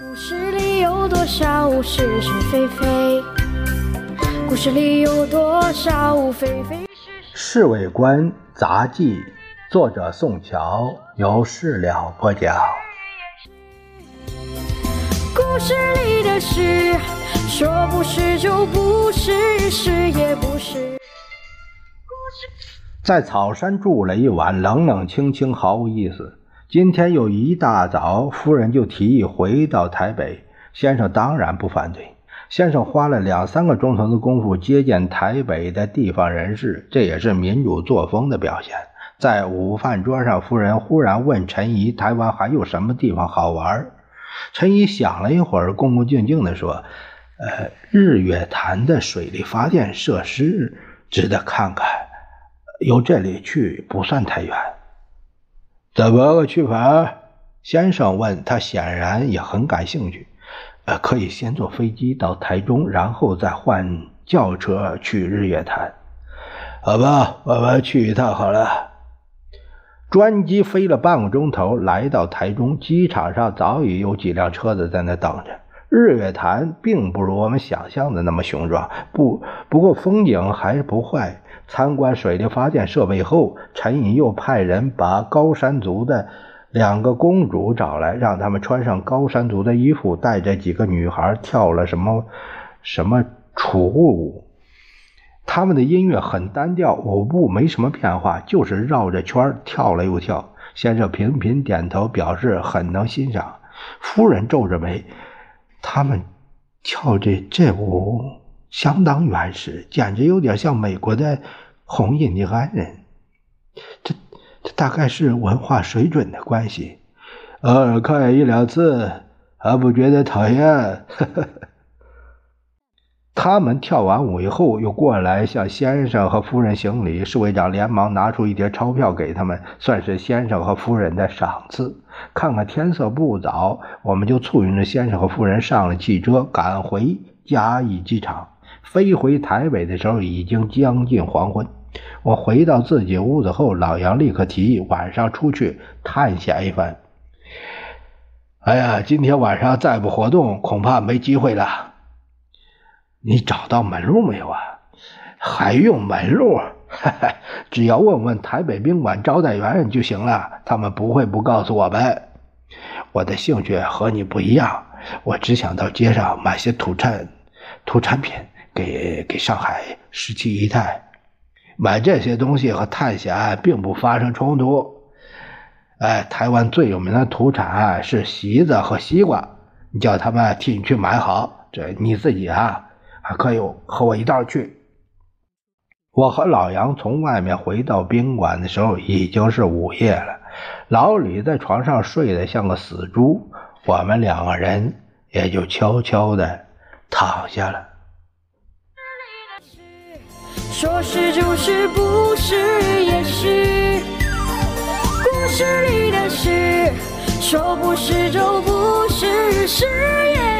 故事里有多少是是非非？故事里有多少非非是是？侍卫官杂记，作者宋乔，由事了播讲。故事里的事，说不是就不是，是也不是。在草山住了一晚，冷冷清清，毫无意思。今天又一大早，夫人就提议回到台北。先生当然不反对。先生花了两三个钟头的功夫接见台北的地方人士，这也是民主作风的表现。在午饭桌上，夫人忽然问陈怡：“台湾还有什么地方好玩？”陈怡想了一会儿，恭恭敬敬地说：“呃，日月潭的水力发电设施值得看看。”由这里去不算太远，怎么个去法？先生问他，显然也很感兴趣。呃，可以先坐飞机到台中，然后再换轿车去日月潭。好吧，我们去一趟好了。专机飞了半个钟头，来到台中机场上，早已有几辆车子在那等着。日月潭并不如我们想象的那么雄壮，不不过风景还是不坏。参观水力发电设备后，陈颖又派人把高山族的两个公主找来，让他们穿上高山族的衣服，带着几个女孩跳了什么什么楚舞。他们的音乐很单调，舞步没什么变化，就是绕着圈跳了又跳。先生频频点头，表示很能欣赏。夫人皱着眉，他们跳这这舞相当原始，简直有点像美国的。红印第安人，这这大概是文化水准的关系。偶尔看一两次还不觉得讨厌。他们跳完舞以后，又过来向先生和夫人行礼。侍卫长连忙拿出一叠钞票给他们，算是先生和夫人的赏赐。看看天色不早，我们就簇拥着先生和夫人上了汽车，赶回嘉义机场。飞回台北的时候，已经将近黄昏。我回到自己屋子后，老杨立刻提议晚上出去探险一番。哎呀，今天晚上再不活动，恐怕没机会了。你找到门路没有啊？还用门路？哈 哈只要问问台北宾馆招待员就行了，他们不会不告诉我们。我的兴趣和你不一样，我只想到街上买些土产土产品给给上海十七姨太。买这些东西和探险并不发生冲突。哎，台湾最有名的土产是席子和西瓜，你叫他们替你去买好。这你自己啊，还可以和我一道去。我和老杨从外面回到宾馆的时候，已经是午夜了。老李在床上睡得像个死猪，我们两个人也就悄悄的躺下了。说是就是，不是也是。故事里的事，说不是就不是，是也。